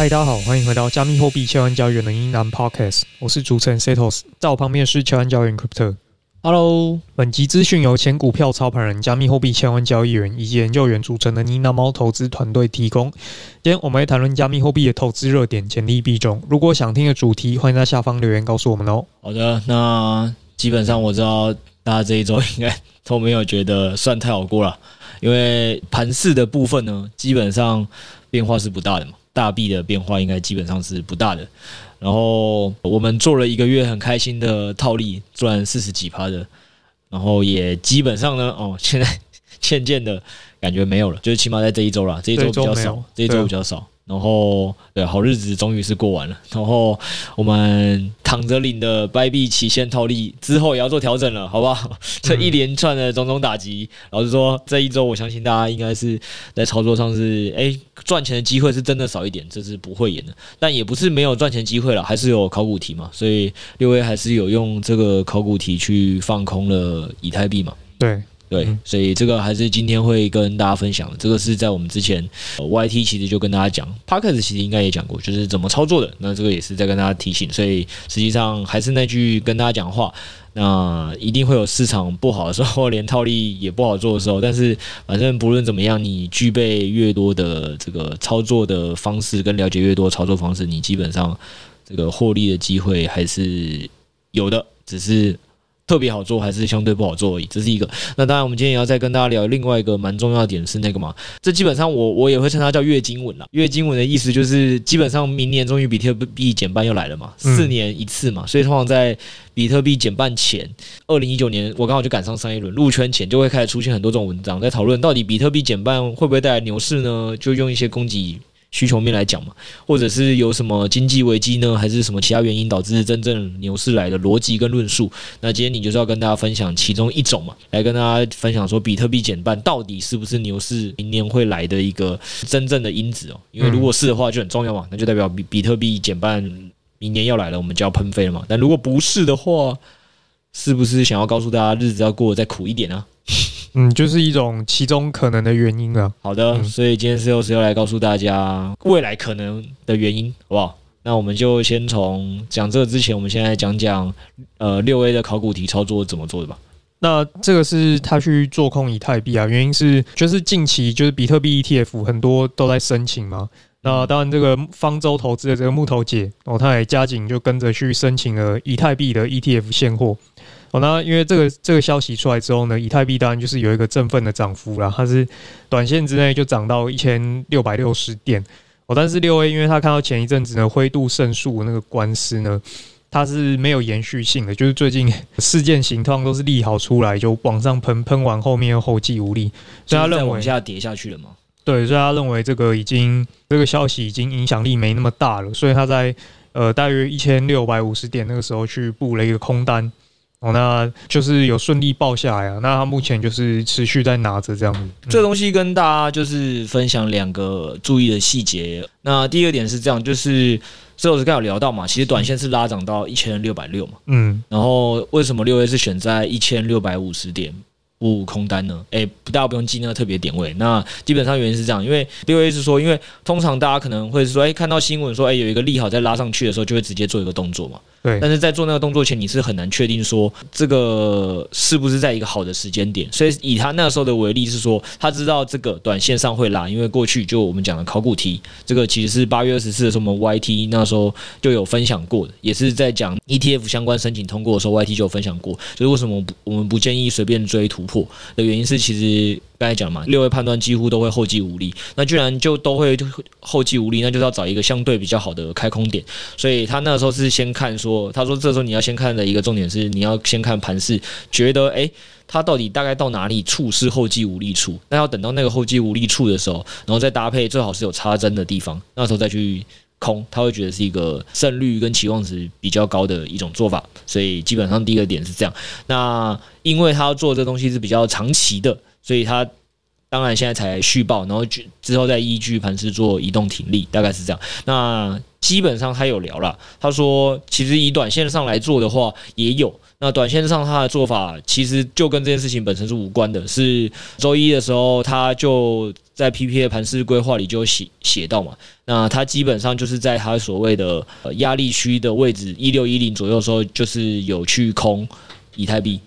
嗨，大家好，欢迎回到加密货币千万交易员的英南 Podcast，我是主持人 Setos，在我旁边是千万交易员 Crypto。Hello，本集资讯由前股票操盘人、加密货币千万交易员以及研究员组成的呢喃猫投资团队提供。今天我们会谈论加密货币的投资热点、潜力币种。如果想听的主题，欢迎在下方留言告诉我们哦。好的，那基本上我知道大家这一周应该都没有觉得算太好过了，因为盘势的部分呢，基本上变化是不大的嘛。大币的变化应该基本上是不大的，然后我们做了一个月很开心的套利，赚四十几趴的，然后也基本上呢，哦，现在 渐渐的感觉没有了，就是起码在这一周了，这一周比较少，这一周比较少。然后，对，好日子终于是过完了。然后我们躺着领的白币期限套利之后也要做调整了，好不好？这一连串的种种打击，老实说，这一周我相信大家应该是在操作上是，哎，赚钱的机会是真的少一点，这是不会演的。但也不是没有赚钱机会了，还是有考古题嘛，所以六 A 还是有用这个考古题去放空了以太币嘛。对。对，所以这个还是今天会跟大家分享的。这个是在我们之前 YT 其实就跟大家讲，Podcast 其实应该也讲过，就是怎么操作的。那这个也是在跟大家提醒。所以实际上还是那句跟大家讲话，那一定会有市场不好的时候，连套利也不好做的时候。但是反正不论怎么样，你具备越多的这个操作的方式，跟了解越多操作方式，你基本上这个获利的机会还是有的，只是。特别好做还是相对不好做而已，这是一个。那当然，我们今天也要再跟大家聊另外一个蛮重要的点是那个嘛，这基本上我我也会称它叫月经文啦。月经文的意思就是，基本上明年终于比特币减半又来了嘛，四年一次嘛，所以通常在比特币减半前，二零一九年我刚好就赶上上一轮入圈前，就会开始出现很多这种文章在讨论，到底比特币减半会不会带来牛市呢？就用一些供给。需求面来讲嘛，或者是有什么经济危机呢，还是什么其他原因导致真正牛市来的逻辑跟论述？那今天你就是要跟大家分享其中一种嘛，来跟大家分享说比特币减半到底是不是牛市明年会来的一个真正的因子哦？因为如果是的话就很重要嘛，那就代表比比特币减半明年要来了，我们就要喷飞了嘛。但如果不是的话，是不是想要告诉大家日子要过得再苦一点呢？嗯，就是一种其中可能的原因啊。好的，嗯、所以今天是又是要来告诉大家未来可能的原因，好不好？那我们就先从讲这个之前，我们先来讲讲呃六 A 的考古题操作怎么做的吧。那这个是他去做空以太币啊，原因是就是近期就是比特币 ETF 很多都在申请嘛。那当然，这个方舟投资的这个木头姐哦，他也加紧就跟着去申请了以太币的 ETF 现货。哦，那因为这个这个消息出来之后呢，以太币当然就是有一个振奋的涨幅啦，它是短线之内就涨到一千六百六十点。哦，但是六 A 因为他看到前一阵子呢灰度胜诉那个官司呢，它是没有延续性的，就是最近 事件型通常都是利好出来就往上喷，喷完后面又后继无力，所以他认为往下跌下去了吗？对，所以他认为这个已经这个消息已经影响力没那么大了，所以他在呃大约一千六百五十点那个时候去布了一个空单。哦，那就是有顺利报下来啊。那他目前就是持续在拿着这样子。这个东西跟大家就是分享两个注意的细节。那第二个点是这样，就是这我是刚有聊到嘛，其实短线是拉涨到一千六百六嘛。嗯。然后为什么六 A 是选在一千六百五十点五空单呢？诶，大家不用记那个特别点位。那基本上原因是这样，因为六 A 是说，因为通常大家可能会说，诶，看到新闻说，诶，有一个利好在拉上去的时候，就会直接做一个动作嘛。对，但是在做那个动作前，你是很难确定说这个是不是在一个好的时间点。所以以他那时候的为例是说，他知道这个短线上会拉，因为过去就我们讲的考古题，这个其实是八月二十四的时候，我们 YT 那时候就有分享过的，也是在讲 ETF 相关申请通过的时候，YT 就有分享过，就是为什么我们不建议随便追突破的原因是，其实刚才讲嘛，六位判断几乎都会后继无力。那居然就都会后继无力，那就是要找一个相对比较好的开空点。所以他那时候是先看说，他说这时候你要先看的一个重点是，你要先看盘势，觉得诶，它到底大概到哪里处是后继无力处？那要等到那个后继无力处的时候，然后再搭配最好是有插针的地方，那时候再去。空，他会觉得是一个胜率跟期望值比较高的一种做法，所以基本上第一个点是这样。那因为他要做这东西是比较长期的，所以他当然现在才续报，然后就之后再依据盘势做移动停利，大概是这样。那基本上他有聊了，他说其实以短线上来做的话也有。那短线上他的做法其实就跟这件事情本身是无关的，是周一的时候他就在 PPA 盘势规划里就写写到嘛，那他基本上就是在他所谓的压力区的位置一六一零左右时候，就是有去空以太币。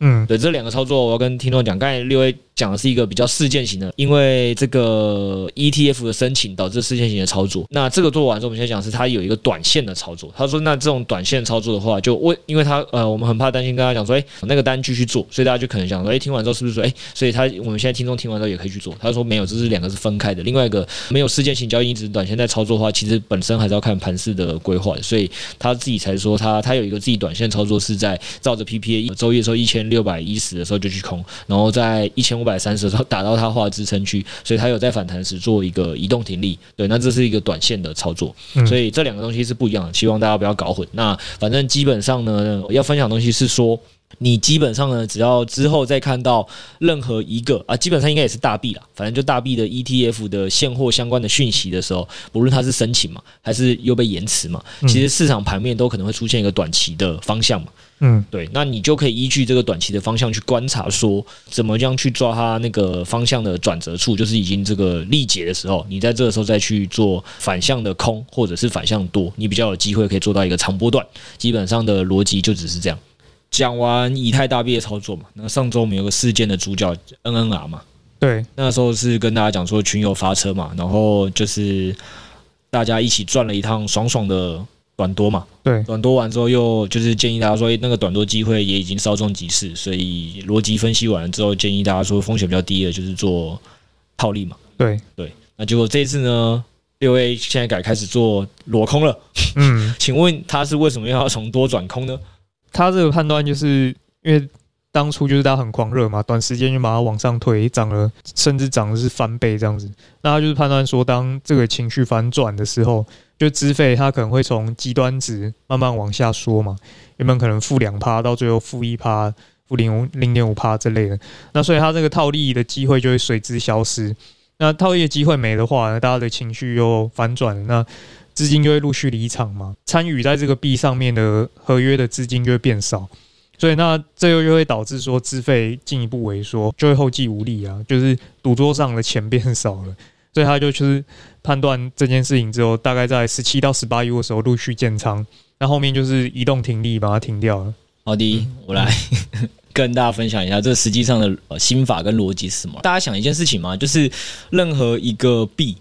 嗯，对，这两个操作我要跟听众讲，刚才六 A 讲的是一个比较事件型的，因为这个 ETF 的申请导致事件型的操作。那这个做完之后，我们现在讲是它有一个短线的操作。他说，那这种短线操作的话，就为因为他呃，我们很怕担心跟他讲说，哎，那个单继续做，所以大家就可能想说，哎，听完之后是不是说，哎，所以他我们现在听众听完之后也可以去做。他说没有，这是两个是分开的。另外一个没有事件型交易，一直短线在操作的话，其实本身还是要看盘势的规划。所以他自己才说他他有一个自己短线操作是在照着 PPA 一周一的时候一千六百一十的时候就去空，然后在一千五百三十的时候打到它画支撑区，所以它有在反弹时做一个移动停利。对，那这是一个短线的操作，所以这两个东西是不一样的，希望大家不要搞混。那反正基本上呢，要分享的东西是说，你基本上呢，只要之后再看到任何一个啊，基本上应该也是大币啦，反正就大币的 ETF 的现货相关的讯息的时候，不论它是申请嘛，还是又被延迟嘛，其实市场盘面都可能会出现一个短期的方向嘛。嗯，对，那你就可以依据这个短期的方向去观察，说怎么样去抓它那个方向的转折处，就是已经这个力竭的时候，你在这个时候再去做反向的空或者是反向多，你比较有机会可以做到一个长波段。基本上的逻辑就只是这样。讲完以太大币的操作嘛，那上周我们有个事件的主角 NNR 嘛，对，那时候是跟大家讲说群友发车嘛，然后就是大家一起赚了一趟爽爽的。短多嘛，对，短多完之后又就是建议大家说，那个短多机会也已经稍纵即逝，所以逻辑分析完了之后，建议大家说风险比较低的，就是做套利嘛。对对，那结果这一次呢，六 A 现在改开始做裸空了。嗯，请问他是为什么要从多转空呢？他这个判断就是因为当初就是大家很狂热嘛，短时间就把它往上推，涨了，甚至涨的是翻倍这样子。那他就是判断说，当这个情绪反转的时候。就资费它可能会从极端值慢慢往下缩嘛，原本可能负两趴，到最后负一趴、负零五零点五趴之类的。那所以他这个套利的机会就会随之消失。那套利的机会没的话，大家的情绪又反转，那资金就会陆续离场嘛。参与在这个币上面的合约的资金就会变少，所以那这又就会导致说资费进一步萎缩，就会后继无力啊，就是赌桌上的钱变少了。所以他就就是判断这件事情之后，大概在十七到十八 U 的时候陆续建仓，那后面就是移动停利把它停掉了。好的，我来 跟大家分享一下这实际上的心法跟逻辑是什么。大家想一件事情嘛，就是任何一个币，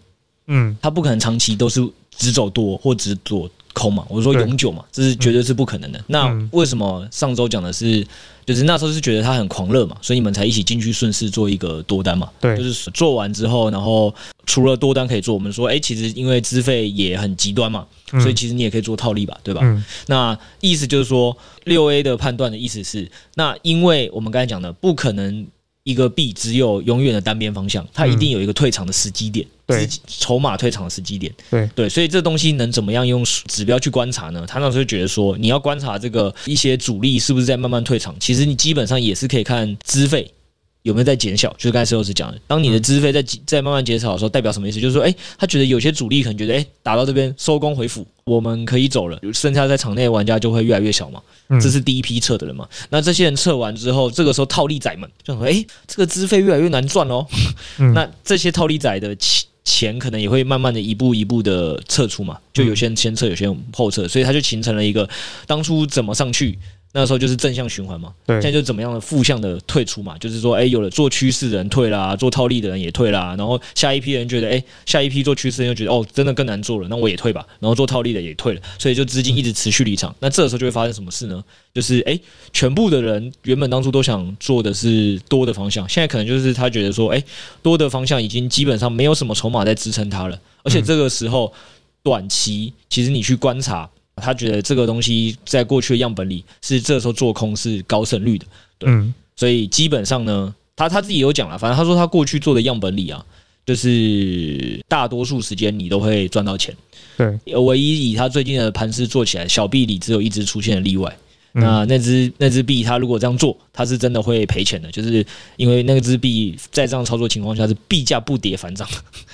嗯，它不可能长期都是只走多或只做空嘛。我说永久嘛，这是绝对是不可能的。那为什么上周讲的是？就是那时候是觉得他很狂热嘛，所以你们才一起进去顺势做一个多单嘛。对，就是做完之后，然后除了多单可以做，我们说，哎，其实因为资费也很极端嘛，所以其实你也可以做套利吧，对吧？嗯。那意思就是说，六 A 的判断的意思是，那因为我们刚才讲的，不可能。一个币只有永远的单边方向，它一定有一个退场的时机点，筹码退场的时机点，对对，所以这东西能怎么样用指标去观察呢？他那时候觉得说，你要观察这个一些主力是不是在慢慢退场，其实你基本上也是可以看资费。有没有在减小？就是刚才石老师讲的，当你的资费在在慢慢减少的时候，代表什么意思？就是说，哎，他觉得有些主力可能觉得，哎，打到这边收工回府，我们可以走了，剩下在场内的玩家就会越来越小嘛。这是第一批撤的人嘛。那这些人撤完之后，这个时候套利仔们就说，哎，这个资费越来越难赚哦。那这些套利仔的钱钱可能也会慢慢的一步一步的撤出嘛。就有些人先撤，有些人后撤，所以他就形成了一个当初怎么上去。那时候就是正向循环嘛，对，现在就怎么样的负向的退出嘛，就是说，哎，有了做趋势的人退啦，做套利的人也退啦，然后下一批人觉得，哎，下一批做趋势人又觉得，哦，真的更难做了，那我也退吧，然后做套利的也退了，所以就资金一直持续离场。那这个时候就会发生什么事呢？就是，哎，全部的人原本当初都想做的是多的方向，现在可能就是他觉得说，哎，多的方向已经基本上没有什么筹码在支撑它了，而且这个时候短期其实你去观察。他觉得这个东西在过去的样本里是这时候做空是高胜率的，对，嗯、所以基本上呢，他他自己有讲了，反正他说他过去做的样本里啊，就是大多数时间你都会赚到钱，对，唯一以他最近的盘势做起来，小币里只有一只出现了例外。那那只那只币，它如果这样做，它是真的会赔钱的，就是因为那只币在这样操作情况下是币价不跌反涨。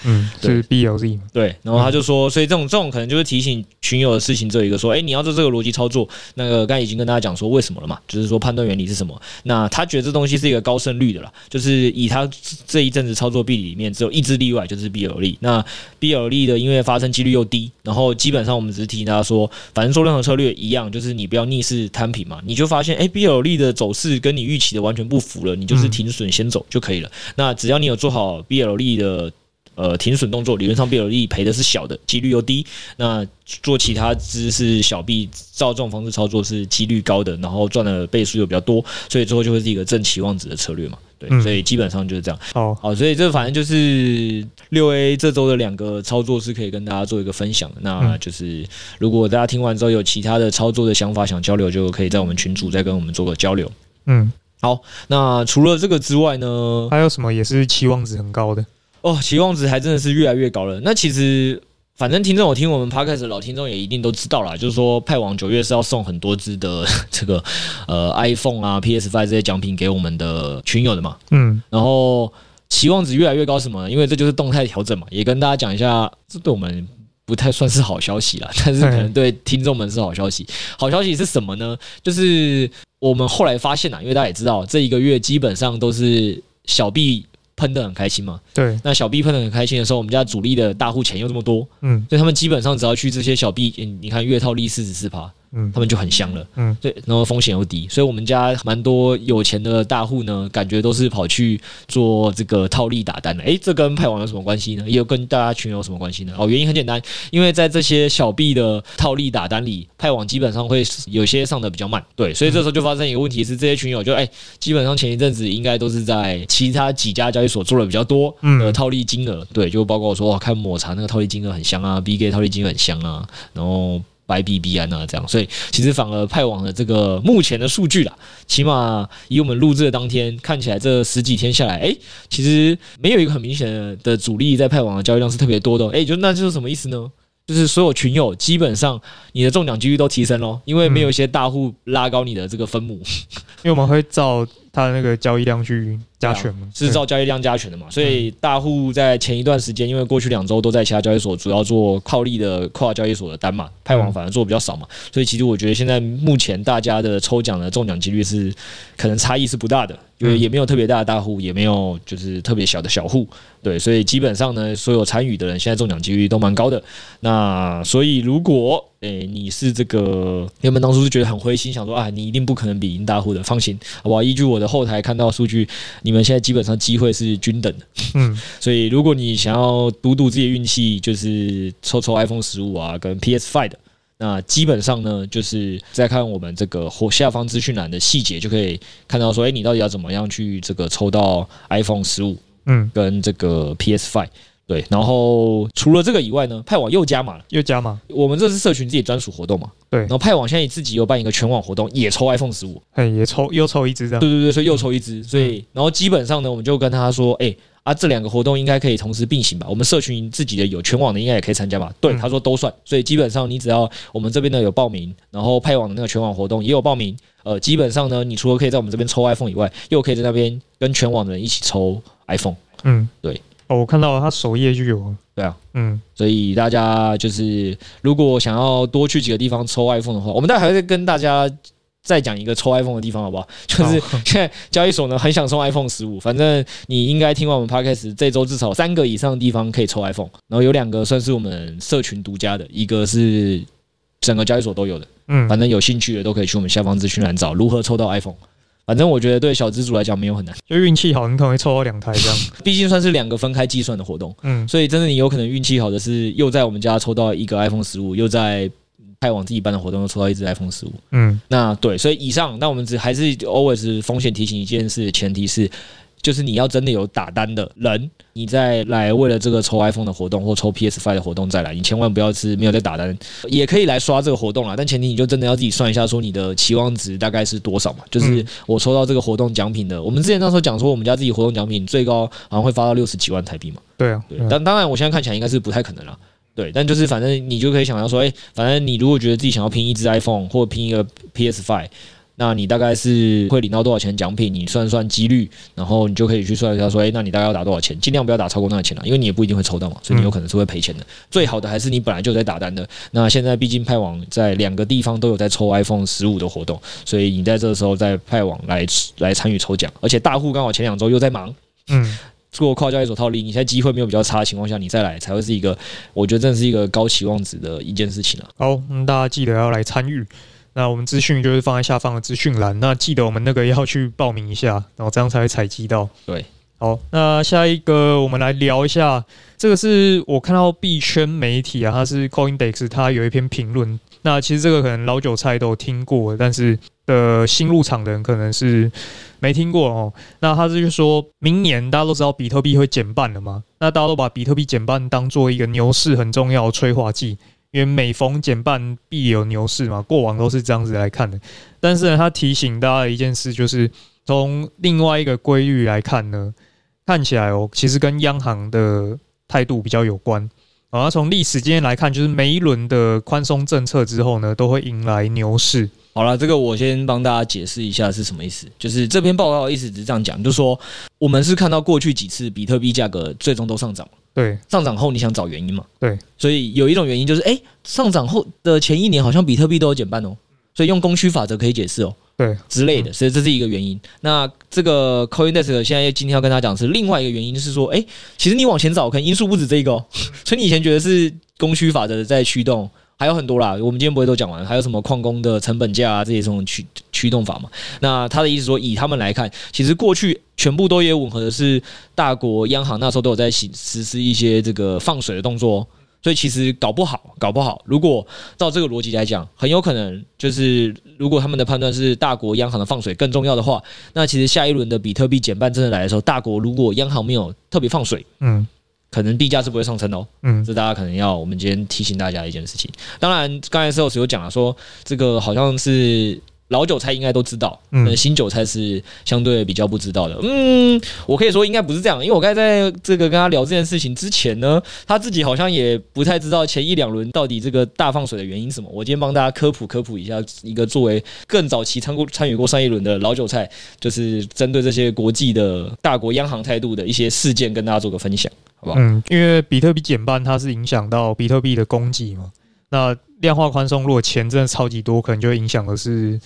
嗯，对，是 BLZ 对，然后他就说，所以这种这种可能就是提醒群友的事情，只有一个说，哎，你要做这个逻辑操作，那个刚才已经跟大家讲说为什么了嘛，就是说判断原理是什么。那他觉得这东西是一个高胜率的啦，就是以他这一阵子操作币里面只有一只例外，就是 BLZ。那 BLZ 的因为发生几率又低，然后基本上我们只是提醒大家说，反正做任何策略一样，就是你不要逆势摊。平嘛，你就发现哎，BLZ 的走势跟你预期的完全不符了，你就是停损先走就可以了。那只要你有做好 BLZ 的呃停损动作，理论上 BLZ 赔的是小的，几率又低。那做其他只是小币，照这种方式操作是几率高的，然后赚的倍数又比较多，所以最后就会是一个正期望值的策略嘛。对，所以基本上就是这样。好，好，所以这反正就是六 A 这周的两个操作是可以跟大家做一个分享的。那就是如果大家听完之后有其他的操作的想法想交流，就可以在我们群组再跟我们做个交流。嗯，好。那除了这个之外呢，还有什么也是期望值很高的？哦，期望值还真的是越来越高了。那其实。反正听众，我听我们 Podcast 的老听众也一定都知道啦，就是说派网九月是要送很多支的 这个呃 iPhone 啊、PS5 这些奖品给我们的群友的嘛。嗯，然后期望值越来越高，什么？因为这就是动态调整嘛，也跟大家讲一下，这对我们不太算是好消息啦，但是可能对听众们是好消息。好消息是什么呢？就是我们后来发现啊，因为大家也知道，这一个月基本上都是小币。喷的很开心嘛？对，那小 B 喷的很开心的时候，我们家主力的大户钱又这么多，嗯，所以他们基本上只要去这些小 B，，你看月套利四十四趴。嗯，他们就很香了，嗯，对，然后风险又低，所以我们家蛮多有钱的大户呢，感觉都是跑去做这个套利打单的。诶，这跟派网有什么关系呢？也有跟大家群有什么关系呢？哦，原因很简单，因为在这些小币的套利打单里，派网基本上会有些上的比较慢，对，所以这时候就发生一个问题是，这些群友就诶，基本上前一阵子应该都是在其他几家交易所做的比较多，嗯，套利金额，对，就包括我说哇，看抹茶那个套利金额很香啊，BK 套利金额很香啊，然后。白币币安啊，这样，所以其实反而派网的这个目前的数据啦，起码以我们录制的当天看起来，这十几天下来，哎，其实没有一个很明显的主力在派网的交易量是特别多的，哎，就那就是什么意思呢？就是所有群友基本上你的中奖几率都提升喽，因为没有一些大户拉高你的这个分母，因为我们会照他的那个交易量去。加权嘛，是照交易量加权的嘛，所以大户在前一段时间，因为过去两周都在其他交易所主要做套利的跨交易所的单嘛，派网反而做比较少嘛，所以其实我觉得现在目前大家的抽奖的中奖几率是可能差异是不大的，因为也没有特别大的大户，也没有就是特别小的小户，对，所以基本上呢，所有参与的人现在中奖几率都蛮高的。那所以如果诶你是这个原本当初是觉得很灰心，想说啊你一定不可能比赢大户的，放心，好不好？依据我的后台看到数据，你。你们现在基本上机会是均等的，嗯，所以如果你想要赌赌自己的运气，就是抽抽 iPhone 十五啊，跟 PS Five 的，那基本上呢，就是再看我们这个下方资讯栏的细节，就可以看到说，哎，你到底要怎么样去这个抽到 iPhone 十五，嗯，跟这个 PS Five。对，然后除了这个以外呢，派网又加码了，又加码。我们这是社群自己专属活动嘛？对。然后派网现在自己又办一个全网活动，也抽 iPhone 十五，哎，也抽又抽一支这样。对对对，所以又抽一支，所以然后基本上呢，我们就跟他说，哎啊，这两个活动应该可以同时并行吧？我们社群自己的有全网的，应该也可以参加吧？对，他说都算。所以基本上你只要我们这边呢有报名，然后派网的那个全网活动也有报名，呃，基本上呢，你除了可以在我们这边抽 iPhone 以外，又可以在那边跟全网的人一起抽 iPhone。嗯，对。哦，我看到了，他首页就有。对啊，嗯，所以大家就是如果想要多去几个地方抽 iPhone 的话，我们待会还会跟大家再讲一个抽 iPhone 的地方，好不好？就是 现在交易所呢很想送 iPhone 十五，反正你应该听完我们 Podcast 这周至少三个以上的地方可以抽 iPhone，然后有两个算是我们社群独家的，一个是整个交易所都有的。嗯，反正有兴趣的都可以去我们下方资讯栏找如何抽到 iPhone。反正我觉得对小资主来讲没有很难，就运气好，你可能会抽到两台这样。毕竟算是两个分开计算的活动，嗯，所以真的你有可能运气好的是又在我们家抽到一个 iPhone 十五，又在派往自己办的活动又抽到一只 iPhone 十五。嗯，那对，所以以上，那我们只还是 always 风险提醒一件事，前提是。就是你要真的有打单的人，你再来为了这个抽 iPhone 的活动或抽 PS Five 的活动再来，你千万不要是没有在打单，也可以来刷这个活动啦。但前提你就真的要自己算一下，说你的期望值大概是多少嘛？就是我抽到这个活动奖品的，我们之前那时候讲说，我们家自己活动奖品最高好像会发到六十几万台币嘛。对啊，对。但当然，我现在看起来应该是不太可能了。对，但就是反正你就可以想到说，哎，反正你如果觉得自己想要拼一支 iPhone 或拼一个 PS5。那你大概是会领到多少钱奖品？你算算几率，然后你就可以去算一下，说，诶，那你大概要打多少钱？尽量不要打超过那个钱了，因为你也不一定会抽到嘛，所以你有可能是会赔钱的。最好的还是你本来就有在打单的。那现在毕竟派网在两个地方都有在抽 iPhone 十五的活动，所以你在这个时候在派网来来参与抽奖，而且大户刚好前两周又在忙，嗯，做跨交易所套利，你现在机会没有比较差的情况下，你再来才会是一个，我觉得真的是一个高期望值的一件事情啊。好，嗯，大家记得要来参与。那我们资讯就是放在下方的资讯栏，那记得我们那个要去报名一下，然后这样才会采集到。对，好，那下一个我们来聊一下，这个是我看到币圈媒体啊，它是 CoinDesk，它有一篇评论。那其实这个可能老韭菜都有听过，但是的新入场的人可能是没听过哦。那他就是说明年大家都知道比特币会减半了嘛，那大家都把比特币减半当做一个牛市很重要的催化剂。因为每逢减半必有牛市嘛，过往都是这样子来看的。但是呢，他提醒大家一件事，就是从另外一个规律来看呢，看起来哦，其实跟央行的态度比较有关。啊，从历史经验来看，就是每一轮的宽松政策之后呢，都会迎来牛市。好了，这个我先帮大家解释一下是什么意思。就是这篇报告的意思只是这样讲，就是说我们是看到过去几次比特币价格最终都上涨。对，上涨后你想找原因嘛？对，所以有一种原因就是，哎，上涨后的前一年好像比特币都有减半哦，所以用供需法则可以解释哦，对。之类的，所以这是一个原因。那这个 CoinDesk 现在今天要跟他讲是另外一个原因，就是说，哎，其实你往前找，可能因素不止这个哦，所以你以前觉得是供需法则在驱动。还有很多啦，我们今天不会都讲完。还有什么矿工的成本价啊，这些这种驱驱动法嘛？那他的意思说，以他们来看，其实过去全部都也吻合的是大国央行那时候都有在行实施一些这个放水的动作，所以其实搞不好，搞不好，如果照这个逻辑来讲，很有可能就是如果他们的判断是大国央行的放水更重要的话，那其实下一轮的比特币减半真的来的时候，大国如果央行没有特别放水，嗯。可能币价是不会上升的哦，嗯，这大家可能要我们今天提醒大家一件事情。当然，刚才 Sales 有讲了，说这个好像是老韭菜应该都知道，嗯，新韭菜是相对比较不知道的。嗯，我可以说应该不是这样，因为我刚才在这个跟他聊这件事情之前呢，他自己好像也不太知道前一两轮到底这个大放水的原因是什么。我今天帮大家科普科普一下，一个作为更早期参过参与过上一轮的老韭菜，就是针对这些国际的大国央行态度的一些事件，跟大家做个分享。好不好嗯，因为比特币减半，它是影响到比特币的供给嘛。那量化宽松，如果钱真的超级多，可能就会影响的是，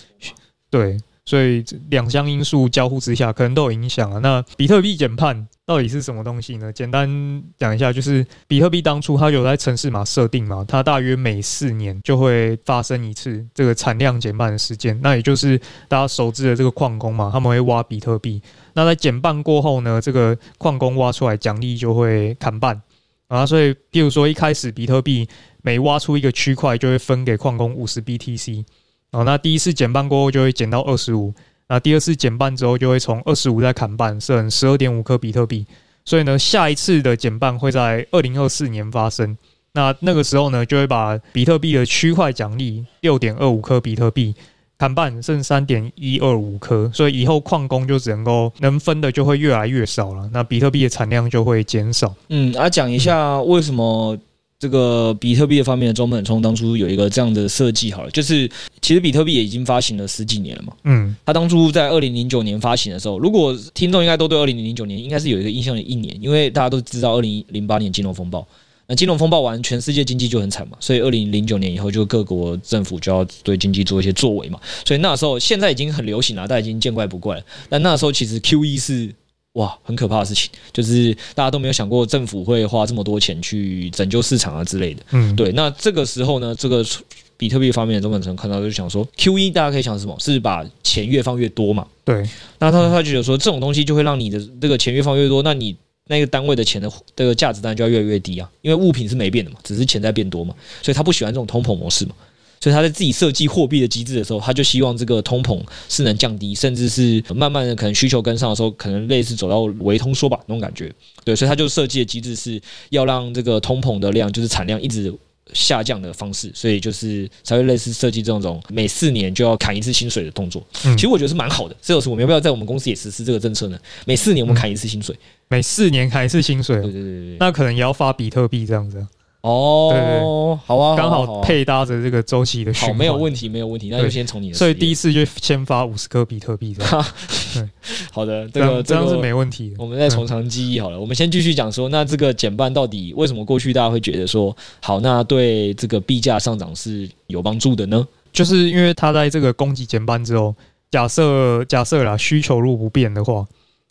对，所以两项因素交互之下，可能都有影响啊。那比特币减半到底是什么东西呢？简单讲一下，就是比特币当初它有在程式码设定嘛，它大约每四年就会发生一次这个产量减半的事件，那也就是大家熟知的这个矿工嘛，他们会挖比特币。那在减半过后呢，这个矿工挖出来奖励就会砍半啊，所以比如说一开始比特币每挖出一个区块就会分给矿工五十 BTC，哦，那第一次减半过后就会减到二十五，那第二次减半之后就会从二十五再砍半，剩十二点五颗比特币，所以呢，下一次的减半会在二零二四年发生，那那个时候呢，就会把比特币的区块奖励六点二五颗比特币。砍半剩三点一二五颗，所以以后矿工就只能够能分的就会越来越少了，那比特币的产量就会减少。嗯，啊，讲一下为什么这个比特币的方面的中本聪当初有一个这样的设计好了，就是其实比特币也已经发行了十几年了嘛。嗯，他当初在二零零九年发行的时候，如果听众应该都对二零零九年应该是有一个印象的一年，因为大家都知道二零零八年金融风暴。那金融风暴完，全世界经济就很惨嘛，所以二零零九年以后，就各国政府就要对经济做一些作为嘛。所以那时候现在已经很流行了，大家已经见怪不怪了。但那时候其实 QE 是哇很可怕的事情，就是大家都没有想过政府会花这么多钱去拯救市场啊之类的。嗯，对。那这个时候呢，这个比特币方面的中本聪看到就想说，QE 大家可以想什么？是把钱越放越多嘛？对。那他他就觉得说，这种东西就会让你的这个钱越放越多，那你那个单位的钱的这个价值当然就要越来越低啊，因为物品是没变的嘛，只是钱在变多嘛，所以他不喜欢这种通膨模式嘛。所以他在自己设计货币的机制的时候，他就希望这个通膨是能降低，甚至是慢慢的可能需求跟上的时候，可能类似走到微通缩吧那种感觉。对，所以他就设计的机制是要让这个通膨的量，就是产量一直下降的方式，所以就是才会类似设计这种每四年就要砍一次薪水的动作。嗯其实我觉得是蛮好的。这就是我们要不要在我们公司也实施这个政策呢？每四年我们砍一次薪水，每四年砍一次薪水。对对对对，那可能也要发比特币这样子。哦，对对，好啊，刚好配搭着这个周期的循环，没有问题，没有问题。那就先从你的，所以第一次就先发五十颗比特币，这样。对，好的，这个这样是没问题。我们再从长计议好了，我们先继续讲说，那这个减半到底为什么过去大家会觉得说好，那对这个币价上涨是有帮助的呢？就是因为它在这个供给减半之后，假设假设啦，需求如果不变的话，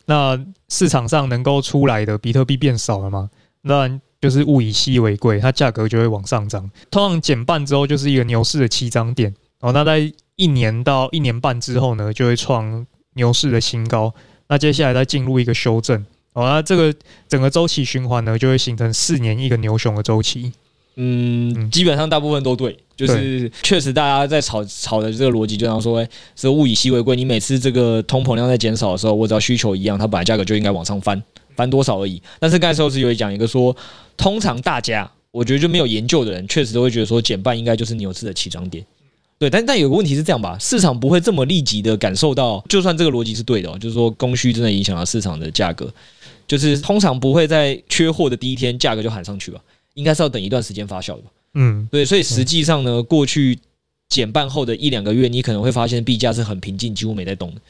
那市场上能够出来的比特币变少了嘛？那就是物以稀为贵，它价格就会往上涨。通常减半之后就是一个牛市的起涨点哦。那在一年到一年半之后呢，就会创牛市的新高。那接下来再进入一个修正哦。那这个整个周期循环呢，就会形成四年一个牛熊的周期。嗯，基本上大部分都对，就是确实大家在炒炒的这个逻辑，就像说，哎，是物以稀为贵。你每次这个通膨量在减少的时候，我只要需求一样，它本来价格就应该往上翻。翻多少而已，但是刚才时候是有讲一个说，通常大家我觉得就没有研究的人，确实都会觉得说减半应该就是牛市的起涨点，对，但但有个问题是这样吧，市场不会这么立即的感受到，就算这个逻辑是对的，就是说供需真的影响了市场的价格，就是通常不会在缺货的第一天价格就喊上去吧，应该是要等一段时间发酵的吧，嗯，对，所以实际上呢，过去减半后的一两个月，你可能会发现币价是很平静，几乎没在动的，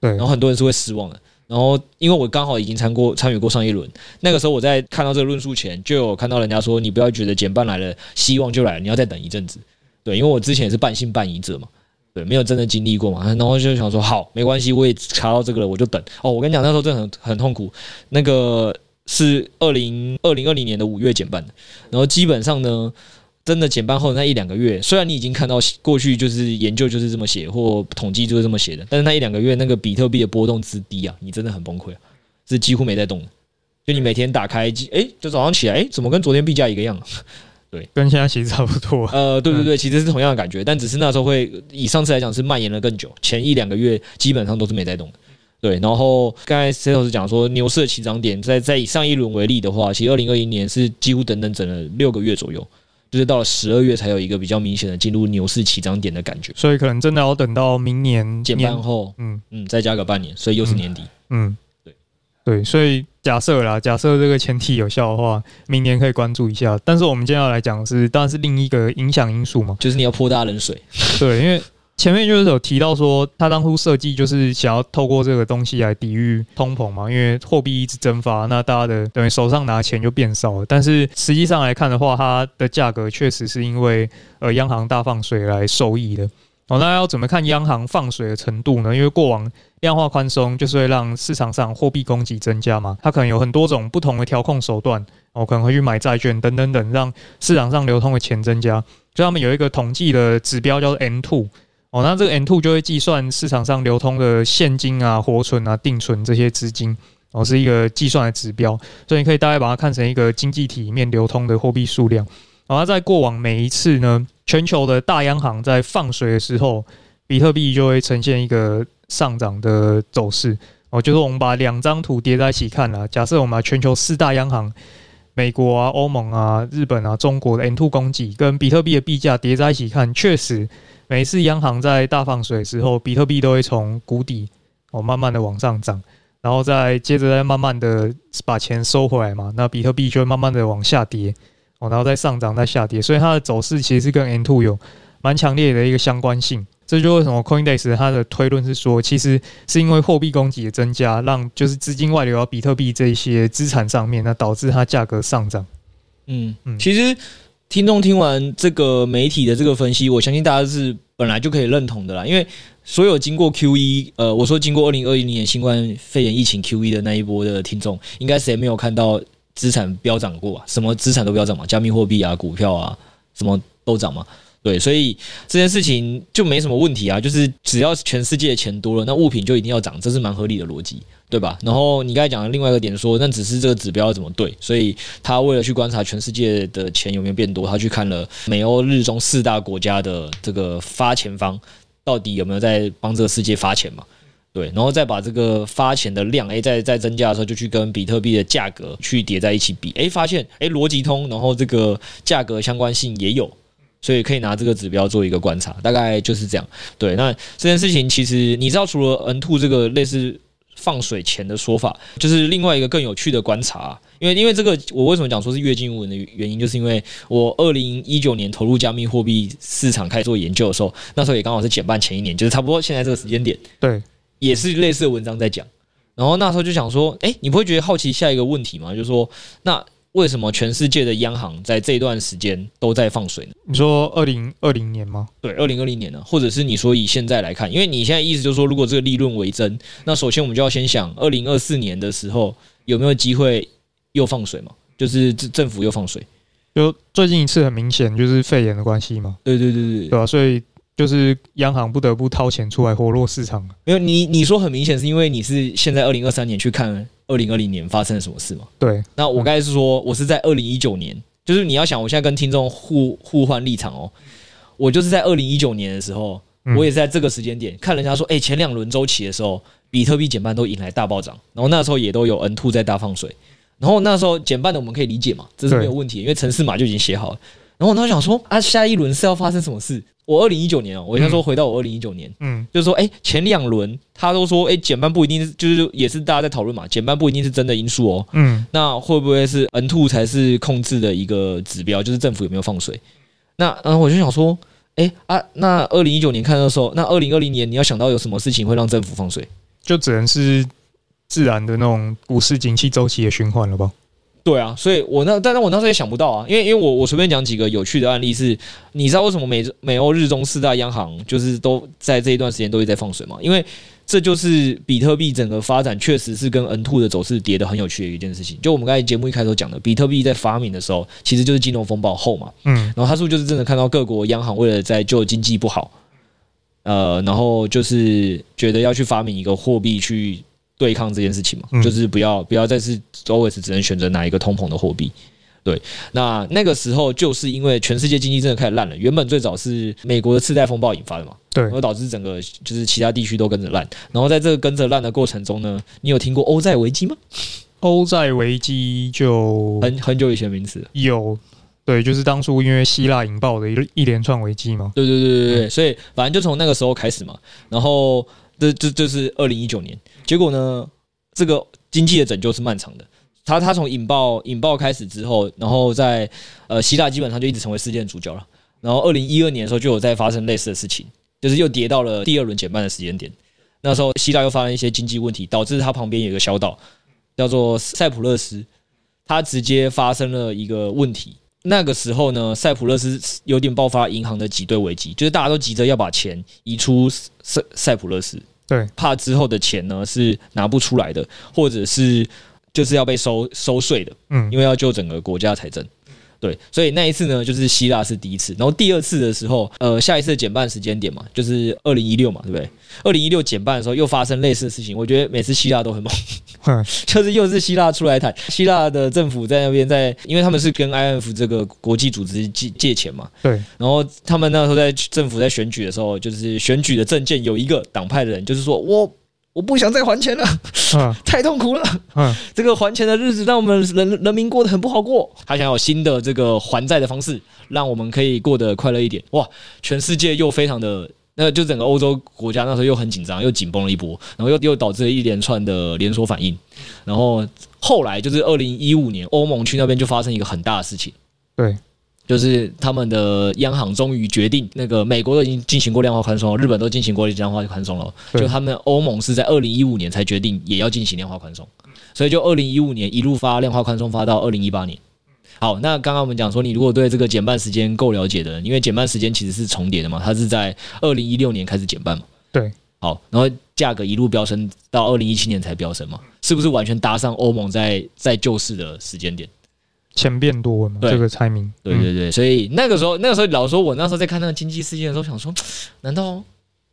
对，然后很多人是会失望的。然后，因为我刚好已经参过参与过上一轮，那个时候我在看到这个论述前，就有看到人家说：“你不要觉得减半来了，希望就来了，你要再等一阵子。”对，因为我之前也是半信半疑者嘛，对，没有真的经历过嘛，然后就想说：“好，没关系，我也查到这个了，我就等。”哦，我跟你讲，那时候真的很很痛苦，那个是二零二零二零年的五月减半的，然后基本上呢。真的减半后那一两个月，虽然你已经看到过去就是研究就是这么写或统计就是这么写的，但是那一两个月那个比特币的波动之低啊，你真的很崩溃啊，是几乎没在动。就你每天打开机，哎，就早上起来，哎，怎么跟昨天币价一个样？对，跟现在其实差不多。呃，对对对，其实是同样的感觉，但只是那时候会以上次来讲是蔓延了更久，前一两个月基本上都是没在动的。对，然后刚才 C 老师讲说牛市的起涨点，在在以上一轮为例的话，其实二零二一年是几乎等等整了六个月左右。就是到了十二月才有一个比较明显的进入牛市起涨点的感觉，所以可能真的要等到明年减半后，嗯嗯，再加个半年，所以又是年底。嗯，嗯对对，所以假设啦，假设这个前提有效的话，明年可以关注一下。但是我们今天要来讲的是，当然是另一个影响因素嘛，就是你要泼大冷水。对，因为。前面就是有提到说，他当初设计就是想要透过这个东西来抵御通膨嘛，因为货币一直蒸发，那大家的等于手上拿钱就变少了。但是实际上来看的话，它的价格确实是因为呃央行大放水来受益的。哦，那要怎么看央行放水的程度呢？因为过往量化宽松就是会让市场上货币供给增加嘛，它可能有很多种不同的调控手段，哦，可能会去买债券等等等，让市场上流通的钱增加。就他们有一个统计的指标叫做 M two。哦，那这个 M2 就会计算市场上流通的现金啊、活存啊、定存这些资金，哦，是一个计算的指标，所以你可以大概把它看成一个经济体里面流通的货币数量。然后在过往每一次呢，全球的大央行在放水的时候，比特币就会呈现一个上涨的走势。哦，就是我们把两张图叠在一起看啊，假设我们把全球四大央行，美国啊、欧盟啊、日本啊、中国的 M2 供给跟比特币的币价叠在一起看，确实。每次央行在大放水的时候，比特币都会从谷底哦慢慢的往上涨，然后再接着再慢慢的把钱收回来嘛，那比特币就会慢慢的往下跌哦，然后再上涨再下跌，所以它的走势其实是跟 N two 有蛮强烈的一个相关性。这就为什么 CoinDesk 它的推论是说，其实是因为货币供给的增加，让就是资金外流到比特币这些资产上面，那导致它价格上涨。嗯嗯，其实。听众听完这个媒体的这个分析，我相信大家是本来就可以认同的啦。因为所有经过 Q 一呃，我说经过二零二一年新冠肺炎疫情 Q 一的那一波的听众，应该谁没有看到资产飙涨过啊？什么资产都飙涨嘛，加密货币啊、股票啊，什么都涨嘛。对，所以这件事情就没什么问题啊，就是只要全世界的钱多了，那物品就一定要涨，这是蛮合理的逻辑，对吧？然后你刚才讲的另外一个点说，那只是这个指标要怎么对，所以他为了去观察全世界的钱有没有变多，他去看了美欧日中四大国家的这个发钱方到底有没有在帮这个世界发钱嘛？对，然后再把这个发钱的量，哎，再再增加的时候，就去跟比特币的价格去叠在一起比，哎，发现哎逻辑通，然后这个价格相关性也有。所以可以拿这个指标做一个观察，大概就是这样。对，那这件事情其实你知道，除了 N two 这个类似放水钱的说法，就是另外一个更有趣的观察啊。因为因为这个，我为什么讲说是月经文的原因，就是因为我二零一九年投入加密货币市场开始做研究的时候，那时候也刚好是减半前一年，就是差不多现在这个时间点，对，也是类似的文章在讲。然后那时候就想说，哎，你不会觉得好奇下一个问题吗？就是说，那。为什么全世界的央行在这段时间都在放水呢？你说二零二零年吗？对，二零二零年呢？或者是你说以现在来看？因为你现在意思就是说，如果这个利润为真，那首先我们就要先想，二零二四年的时候有没有机会又放水嘛？就是政政府又放水？就最近一次很明显就是肺炎的关系嘛？对对对对对，对吧？所以就是央行不得不掏钱出来活络市场。没有你你说很明显是因为你是现在二零二三年去看。二零二零年发生了什么事嘛？对，那我刚才是说，我是在二零一九年，就是你要想，我现在跟听众互互换立场哦，我就是在二零一九年的时候，我也是在这个时间点看人家说，哎，前两轮周期的时候，比特币减半都引来大暴涨，然后那时候也都有 N2 在大放水，然后那时候减半的我们可以理解嘛，这是没有问题，因为城市码就已经写好了，然后我当时想说，啊，下一轮是要发生什么事？我二零一九年哦，我先说回到我二零一九年，嗯，就是说，哎，前两轮他都说，哎，减半不一定是，就是也是大家在讨论嘛，减半不一定是真的因素哦，嗯，那会不会是 N two 才是控制的一个指标，就是政府有没有放水？那嗯，我就想说，哎啊，那二零一九年看的时候，那二零二零年你要想到有什么事情会让政府放水？就只能是自然的那种股市景气周期的循环了吧？对啊，所以我那，但是我那时候也想不到啊，因为因为我我随便讲几个有趣的案例是，你知道为什么美美欧日中四大央行就是都在这一段时间都会在放水吗？因为这就是比特币整个发展确实是跟 N two 的走势叠的很有趣的一件事情。就我们刚才节目一开头讲的，比特币在发明的时候，其实就是金融风暴后嘛，嗯，然后他是不是就是真的看到各国央行为了在救经济不好，呃，然后就是觉得要去发明一个货币去。对抗这件事情嘛，嗯、就是不要不要再是 always 只能选择哪一个通膨的货币。对，那那个时候就是因为全世界经济真的开始烂了，原本最早是美国的次贷风暴引发的嘛，对，然后导致整个就是其他地区都跟着烂。然后在这个跟着烂的过程中呢，你有听过欧债危机吗？欧债危机就很很久以前的名词有，对，就是当初因为希腊引爆的一一连串危机嘛。对对对对对，嗯、所以反正就从那个时候开始嘛，然后。这这这是二零一九年，结果呢，这个经济的拯救是漫长的。他他从引爆引爆开始之后，然后在呃希腊基本上就一直成为事件主角了。然后二零一二年的时候就有在发生类似的事情，就是又跌到了第二轮减半的时间点。那时候希腊又发生一些经济问题，导致它旁边有一个小岛叫做塞浦路斯，它直接发生了一个问题。那个时候呢，塞浦路斯有点爆发银行的挤兑危机，就是大家都急着要把钱移出塞塞浦路斯，对，怕之后的钱呢是拿不出来的，或者是就是要被收收税的，嗯，因为要救整个国家财政。对，所以那一次呢，就是希腊是第一次，然后第二次的时候，呃，下一次减半时间点嘛，就是二零一六嘛，对不对？二零一六减半的时候又发生类似的事情，我觉得每次希腊都很猛 就是又是希腊出来谈，希腊的政府在那边在，因为他们是跟 IMF 这个国际组织借借钱嘛，对，然后他们那时候在政府在选举的时候，就是选举的政见有一个党派的人就是说我。我不想再还钱了，太痛苦了。这个还钱的日子让我们人人民过得很不好过。他想要有新的这个还债的方式，让我们可以过得快乐一点。哇，全世界又非常的，那就整个欧洲国家那时候又很紧张，又紧绷了一波，然后又又导致了一连串的连锁反应。然后后来就是二零一五年，欧盟区那边就发生一个很大的事情。对。就是他们的央行终于决定，那个美国都已经进行过量化宽松了，日本都进行过量化宽松了，就他们欧盟是在二零一五年才决定也要进行量化宽松，所以就二零一五年一路发量化宽松发到二零一八年。好，那刚刚我们讲说，你如果对这个减半时间够了解的人，因为减半时间其实是重叠的嘛，它是在二零一六年开始减半嘛。对，好，然后价格一路飙升到二零一七年才飙升嘛，是不是完全搭上欧盟在在救市的时间点？钱变多了嘛，这个猜谜。对对对，所以那个时候，那个时候老实说，我那时候在看那个经济事件的时候，想说，难道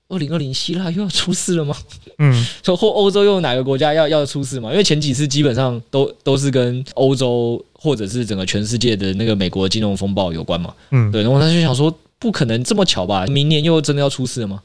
二零二零希腊又要出事了吗？嗯，说或欧洲又有哪个国家要要出事嘛？因为前几次基本上都都是跟欧洲或者是整个全世界的那个美国金融风暴有关嘛。嗯，对，然后他就想说，不可能这么巧吧？明年又真的要出事了吗？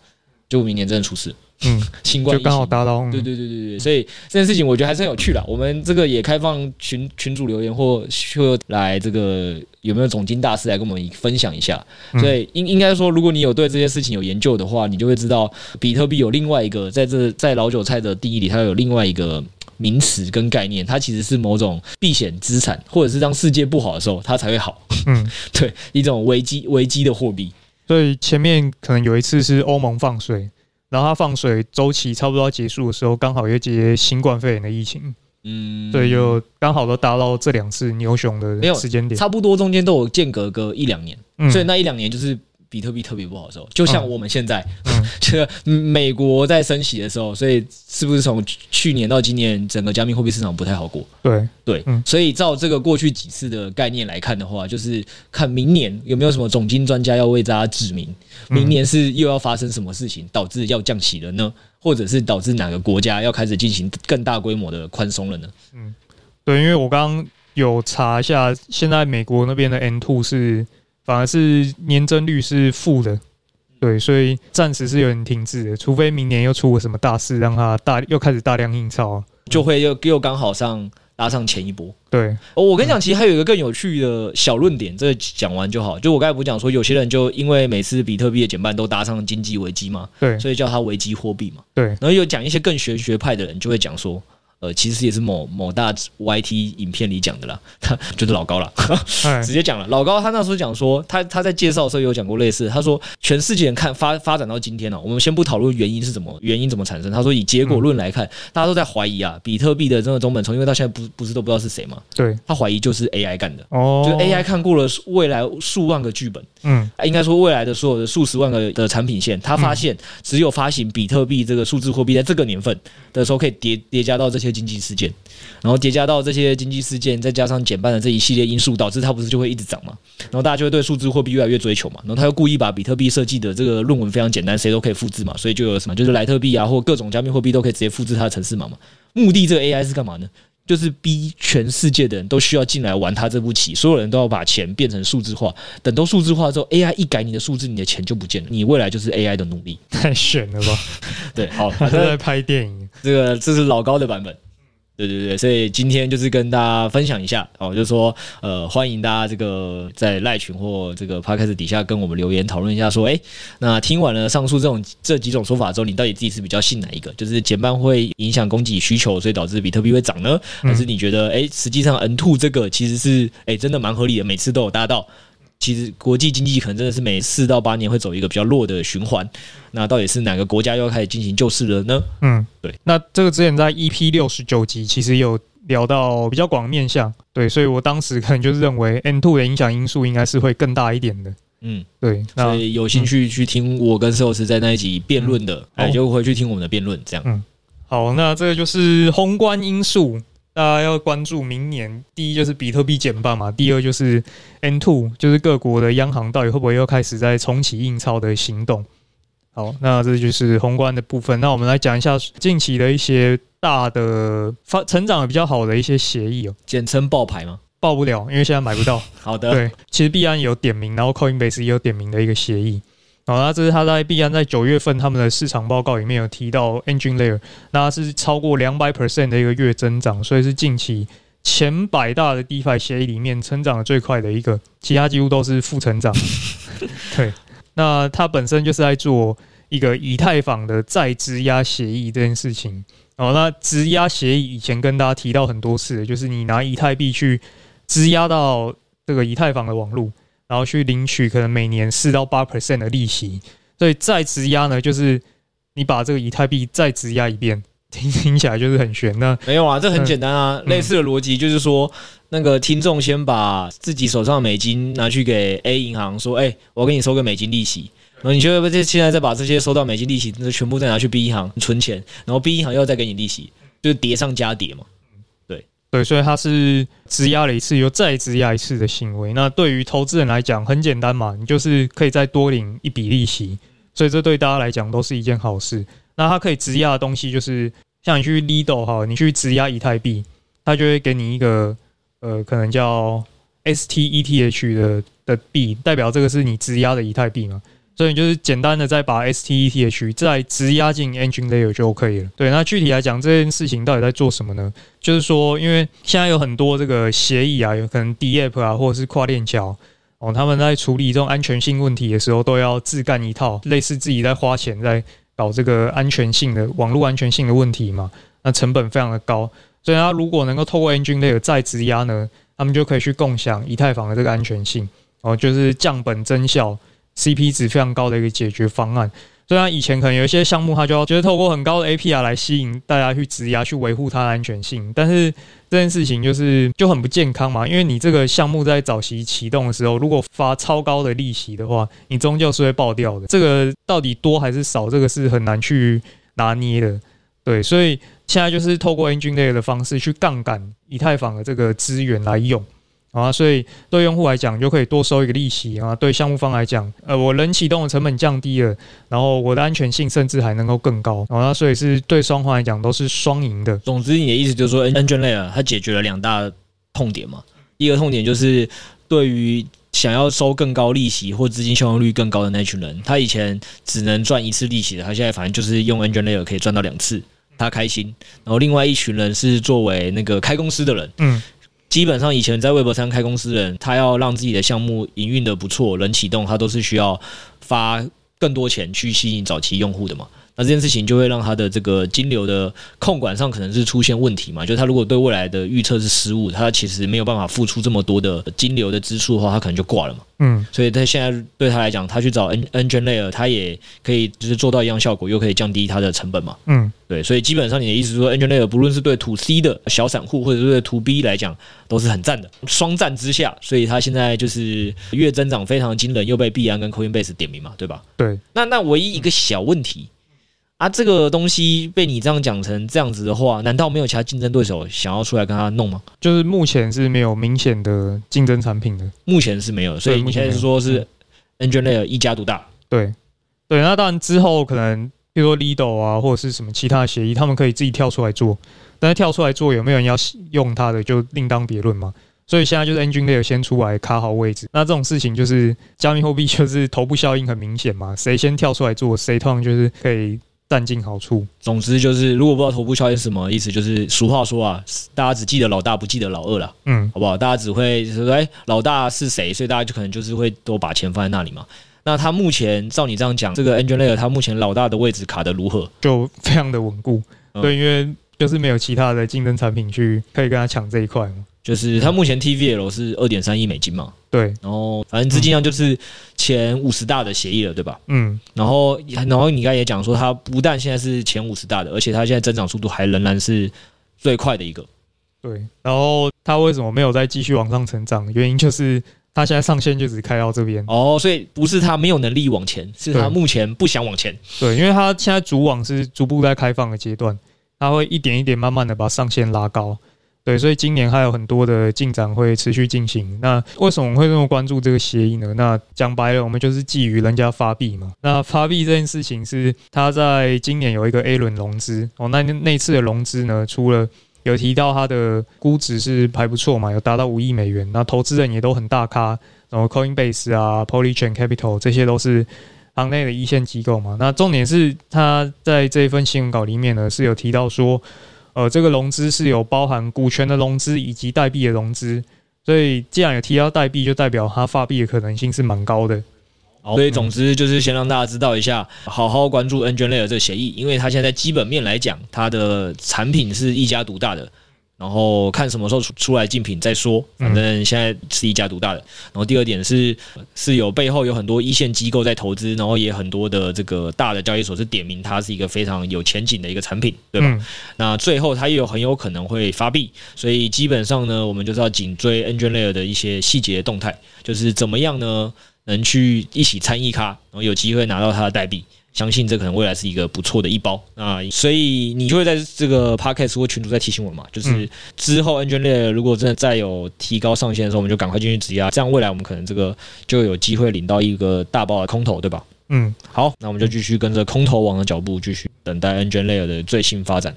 就明年真的出事。嗯，新冠就刚好达到，对对对对对，所以这件事情我觉得还是很有趣的。我们这个也开放群群主留言或或来这个有没有总经大师来跟我们分享一下。所以应应该说，如果你有对这些事情有研究的话，你就会知道比特币有另外一个在这在老韭菜的定义里，它有另外一个名词跟概念，它其实是某种避险资产，或者是当世界不好的时候它才会好。嗯，对，一种危机危机的货币。所以前面可能有一次是欧盟放水。然后它放水周期差不多要结束的时候，刚好又接新冠肺炎的疫情，嗯，对，就刚好都达到这两次牛熊的时间点，差不多中间都有间隔个一两年，嗯，所以那一两年就是。比特币特别不好的时候，就像我们现在，这个、嗯、美国在升息的时候，所以是不是从去年到今年，整个加密货币市场不太好过？对对，嗯、所以照这个过去几次的概念来看的话，就是看明年有没有什么总经专家要为大家指明，明年是又要发生什么事情导致要降息了呢？或者是导致哪个国家要开始进行更大规模的宽松了呢？嗯，对，因为我刚刚有查一下，现在美国那边的 N two 是。反而是年增率是负的，对，所以暂时是有点停滞的，除非明年又出了什么大事，让它大又开始大量印钞，就会又又刚好上拉上前一波。对，哦，我跟你讲，其实还有一个更有趣的小论点，这个讲完就好。就我刚才不讲说，有些人就因为每次比特币的减半都搭上经济危机嘛，对，所以叫它危机货币嘛，对。然后有讲一些更玄学派的人就会讲说。呃，其实也是某某大 YT 影片里讲的啦，他就是老高了，直接讲了。老高他那时候讲说，他他在介绍的时候有讲过类似，他说全世界人看发发展到今天了，我们先不讨论原因是怎么原因怎么产生，他说以结果论来看，大家都在怀疑啊，比特币的这个中本聪，因为到现在不不是都不知道是谁嘛，对，他怀疑就是 AI 干的，哦，就 AI 看过了未来数万个剧本，嗯，应该说未来的所有的数十万个的产品线，他发现只有发行比特币这个数字货币在这个年份的时候可以叠叠加到这些。经济事件，然后叠加到这些经济事件，再加上减半的这一系列因素，导致它不是就会一直涨嘛？然后大家就会对数字货币越来越追求嘛？然后他又故意把比特币设计的这个论文非常简单，谁都可以复制嘛？所以就有什么，就是莱特币啊，或各种加密货币都可以直接复制它的城市码嘛？目的这个 AI 是干嘛呢？就是逼全世界的人都需要进来玩他这步棋，所有人都要把钱变成数字化。等都数字化之后，AI 一改你的数字，你的钱就不见了，你未来就是 AI 的奴隶。太选了吧？对，好，他在拍电影，这个这是老高的版本。对对对，所以今天就是跟大家分享一下哦，就是说呃，欢迎大家这个在赖群或这个 Podcast 底下跟我们留言讨论一下，说，哎，那听完了上述这种这几种说法之后，你到底自己是比较信哪一个？就是减半会影响供给需求，所以导致比特币会涨呢？还是你觉得，哎，实际上 n two 这个其实是哎真的蛮合理的，每次都有搭到。其实国际经济可能真的是每四到八年会走一个比较弱的循环，那到底是哪个国家又要开始进行救市了呢？嗯，对。那这个之前在 EP 六十九集其实有聊到比较广面向，对，所以我当时可能就是认为 N two 的影响因素应该是会更大一点的。嗯，对。所以有兴趣去听我跟寿司在那一集辩论的，哎、嗯，就回去听我们的辩论，这样。嗯，好，那这个就是宏观因素。大家要关注明年，第一就是比特币减半嘛，第二就是 N two，就是各国的央行到底会不会又开始在重启印钞的行动。好，那这就是宏观的部分。那我们来讲一下近期的一些大的发成长的比较好的一些协议哦，简称爆牌吗？爆不了，因为现在买不到。好的，对，其实币安有点名，然后 Coinbase 也有点名的一个协议。好，那这是他在币安在九月份他们的市场报告里面有提到，Engine Layer，那是超过两百 percent 的一个月增长，所以是近期前百大的 DeFi 协议里面成长的最快的一个，其他几乎都是负成长。对，那它本身就是在做一个以太坊的再质押协议这件事情。哦，那质押协议以前跟大家提到很多次，就是你拿以太币去质押到这个以太坊的网络。然后去领取可能每年四到八 percent 的利息，所以再质押呢，就是你把这个以太币再质押一遍，听 听起来就是很悬。那没有啊，这很简单啊，嗯、类似的逻辑就是说，那个听众先把自己手上的美金拿去给 A 银行，说，哎，我给你收个美金利息，然后你就现在再把这些收到美金利息，那全部再拿去 B 银行存钱，然后 B 银行又再给你利息，就是叠上加叠嘛。对，所以它是质押了一次又再质押一次的行为。那对于投资人来讲，很简单嘛，你就是可以再多领一笔利息，所以这对大家来讲都是一件好事。那它可以质押的东西就是，像你去 Lido 哈，你去质押以太币，它就会给你一个呃，可能叫 STETH 的的币，代表这个是你质押的以太币嘛。所以就是简单的再把 STETH 再质押进 Engine Layer 就 OK 了。对，那具体来讲这件事情到底在做什么呢？就是说，因为现在有很多这个协议啊，有可能 DApp 啊，或者是跨链桥哦，他们在处理这种安全性问题的时候，都要自干一套，类似自己在花钱在搞这个安全性的网络安全性的问题嘛。那成本非常的高，所以他如果能够透过 Engine Layer 再质押呢，他们就可以去共享以太坊的这个安全性哦，就是降本增效。CP 值非常高的一个解决方案。虽然以前可能有一些项目，它就要就是透过很高的 APR 来吸引大家去质押，去维护它的安全性。但是这件事情就是就很不健康嘛，因为你这个项目在早期启动的时候，如果发超高的利息的话，你终究是会爆掉的。这个到底多还是少，这个是很难去拿捏的。对，所以现在就是透过 Engine Layer 的方式去杠杆以太坊的这个资源来用。啊，所以对用户来讲就可以多收一个利息啊。对项目方来讲，呃，我人启动的成本降低了，然后我的安全性甚至还能够更高。啊，所以是对双方来讲都是双赢的。总之，你的意思就是说，Engine Layer 它解决了两大痛点嘛。一个痛点就是对于想要收更高利息或资金效用率更高的那群人，他以前只能赚一次利息的，他现在反正就是用 Engine Layer 可以赚到两次，他开心。然后另外一群人是作为那个开公司的人，嗯。基本上以前在微博上开公司的人，他要让自己的项目营运的不错，能启动，他都是需要发更多钱去吸引早期用户的嘛。那这件事情就会让他的这个金流的控管上可能是出现问题嘛？就是他如果对未来的预测是失误，他其实没有办法付出这么多的金流的支出的话，他可能就挂了嘛。嗯，所以他现在对他来讲，他去找 N Engine Layer，他也可以就是做到一样效果，又可以降低他的成本嘛。嗯，对，所以基本上你的意思是说，Engine Layer 不论是对 To C 的小散户，或者是对 To B 来讲，都是很赞的，双赞之下，所以他现在就是月增长非常惊人，又被币安跟 Coinbase 点名嘛，对吧？对，那那唯一一个小问题。啊，这个东西被你这样讲成这样子的话，难道没有其他竞争对手想要出来跟他弄吗？就是目前是没有明显的竞争产品的，目前是没有，所以目前是说是 Engine Layer 一家独大。对，对，那当然之后可能，比如说 Lido 啊，或者是什么其他的协议，他们可以自己跳出来做，但是跳出来做有没有人要用它的，就另当别论嘛。所以现在就是 Engine Layer 先出来卡好位置，那这种事情就是加密货币就是头部效应很明显嘛，谁先跳出来做，谁通常就是可以。占尽好处。总之就是，如果不知道头部效应是什么意思，就是俗话说啊，大家只记得老大，不记得老二了。嗯，好不好？大家只会说，哎，老大是谁？所以大家就可能就是会都把钱放在那里嘛。那他目前照你这样讲，这个 Engine Layer 他目前老大的位置卡的如何？就非常的稳固。嗯、对，因为就是没有其他的竞争产品去可以跟他抢这一块嘛。就是它目前 TVL 是二点三亿美金嘛？对，然后反正资金量就是前五十大的协议了，对吧？嗯，然后然后你刚才也讲说，它不但现在是前五十大的，而且它现在增长速度还仍然是最快的一个。对，然后它为什么没有再继续往上成长？原因就是它现在上限就只开到这边。哦，所以不是它没有能力往前，是它目前不想往前。对，因为它现在主网是逐步在开放的阶段，它会一点一点慢慢的把上限拉高。对，所以今年还有很多的进展会持续进行。那为什么我们会这么关注这个协议呢？那讲白了，我们就是觊觎人家发币嘛。那发币这件事情是他在今年有一个 A 轮融资哦。那那次的融资呢，除了有提到它的估值是还不错嘛，有达到五亿美元。那投资人也都很大咖，然后 Coinbase 啊、Polychain Capital 这些都是行内的一线机构嘛。那重点是他在这一份新闻稿里面呢，是有提到说。呃，这个融资是有包含股权的融资以及代币的融资，所以既然有提到代币，就代表它发币的可能性是蛮高的。所以总之就是先让大家知道一下，好好关注 n g n l a y e r 这个协议，因为它现在在基本面来讲，它的产品是一家独大的。然后看什么时候出出来竞品再说，反正现在是一家独大的。然后第二点是是有背后有很多一线机构在投资，然后也很多的这个大的交易所是点名它是一个非常有前景的一个产品，对吧？嗯、那最后它也有很有可能会发币，所以基本上呢，我们就是要紧追 Engine Layer 的一些细节动态，就是怎么样呢？能去一起参与它，然后有机会拿到它的代币。相信这可能未来是一个不错的一包啊，所以你就会在这个 podcast 或群组在提醒我嘛，就是之后 Engine Layer 如果真的再有提高上限的时候，我们就赶快进去质押，这样未来我们可能这个就有机会领到一个大包的空投，对吧？嗯，好，那我们就继续跟着空投王的脚步，继续等待 Engine Layer 的最新发展。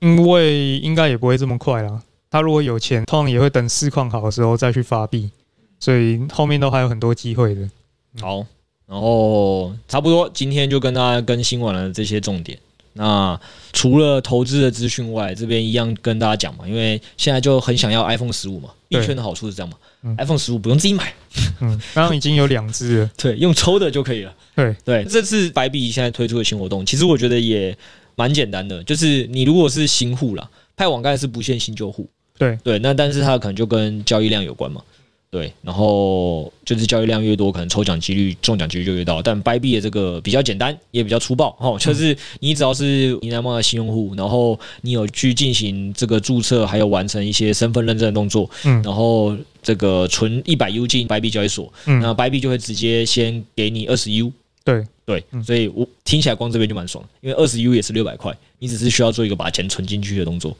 因为应该也不会这么快啦，他如果有钱，通常也会等市况好的时候再去发币，所以后面都还有很多机会的。好。然后差不多，今天就跟大家更新完了这些重点。那除了投资的资讯外，这边一样跟大家讲嘛，因为现在就很想要 iPhone 十五嘛。币圈的好处是这样嘛、嗯、，iPhone 十五不用自己买，嗯，刚刚已经有两只了，对，用抽的就可以了。对对，这次白币现在推出的新活动，其实我觉得也蛮简单的，就是你如果是新户啦，派网盖是不限新旧户，对对，那但是它可能就跟交易量有关嘛。对，然后就是交易量越多，可能抽奖几率、中奖几率就越高。但 Bybit 的这个比较简单，也比较粗暴哦，就是你只要是你 Nemo 的新用户，然后你有去进行这个注册，还有完成一些身份认证的动作，嗯，然后这个存一百 U 进 Bybit 交易所，嗯，那 Bybit 就会直接先给你二十 U，对对，所以我听起来光这边就蛮爽，因为二十 U 也是六百块，你只是需要做一个把钱存进去的动作。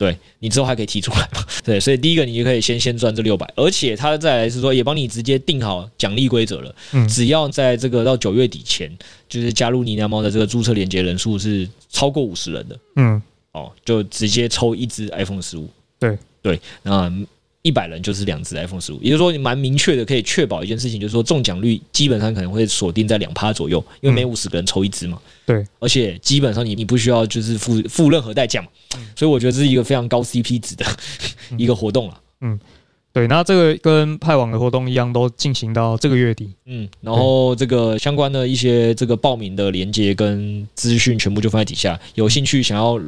对，你之后还可以提出来嘛？对，所以第一个你就可以先先赚这六百，而且他再来是说也帮你直接定好奖励规则了。嗯，只要在这个到九月底前，就是加入你娘猫的这个注册连接人数是超过五十人的，嗯，哦，就直接抽一只 iPhone 十五。对对，那。一百人就是两只 iPhone 十五，也就是说你蛮明确的可以确保一件事情，就是说中奖率基本上可能会锁定在两趴左右，因为每五十个人抽一只嘛。对，而且基本上你你不需要就是付付任何代价嘛，所以我觉得这是一个非常高 CP 值的 一个活动了。嗯，对，那这个跟派网的活动一样，都进行到这个月底。嗯，然后这个相关的一些这个报名的连接跟资讯全部就放在底下，有兴趣想要。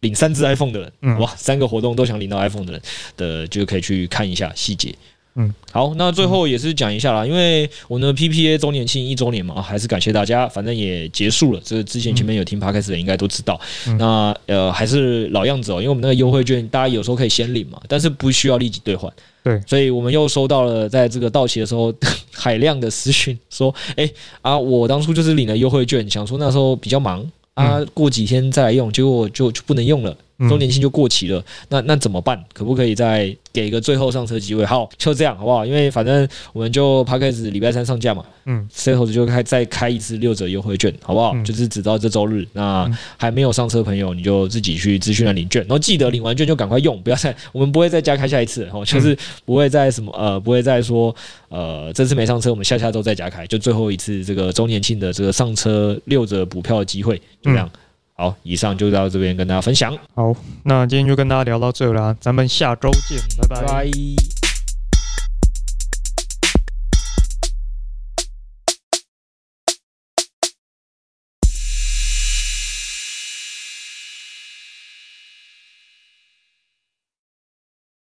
领三只 iPhone 的人，嗯，哇，三个活动都想领到 iPhone 的人的，就可以去看一下细节。嗯，好，那最后也是讲一下啦，因为我们的 PPA 周年庆一周年嘛，还是感谢大家，反正也结束了。这个之前前面有听 Podcast 的人应该都知道。那呃，还是老样子哦，因为我们那个优惠券，大家有时候可以先领嘛，但是不需要立即兑换。对，所以我们又收到了在这个到期的时候海量的私讯，说，哎啊，我当初就是领了优惠券，想说那时候比较忙。啊，过几天再来用，结果就就不能用了，周年庆就过期了。那那怎么办？可不可以再给一个最后上车机会？好，就这样好不好？因为反正我们就 Podcast 礼拜三上架嘛，嗯，Setos 就开再开一次六折优惠券，好不好？就是直到这周日。那还没有上车朋友，你就自己去资讯栏领券，然后记得领完券就赶快用，不要再我们不会再加开下一次，哦，就是不会再什么呃，不会再说呃，这次没上车，我们下下周再加开，就最后一次这个周年庆的这个上车六折补票的机会。就这样，好，以上就到这边跟大家分享。好，那今天就跟大家聊到这啦，咱们下周见，拜拜。拜拜。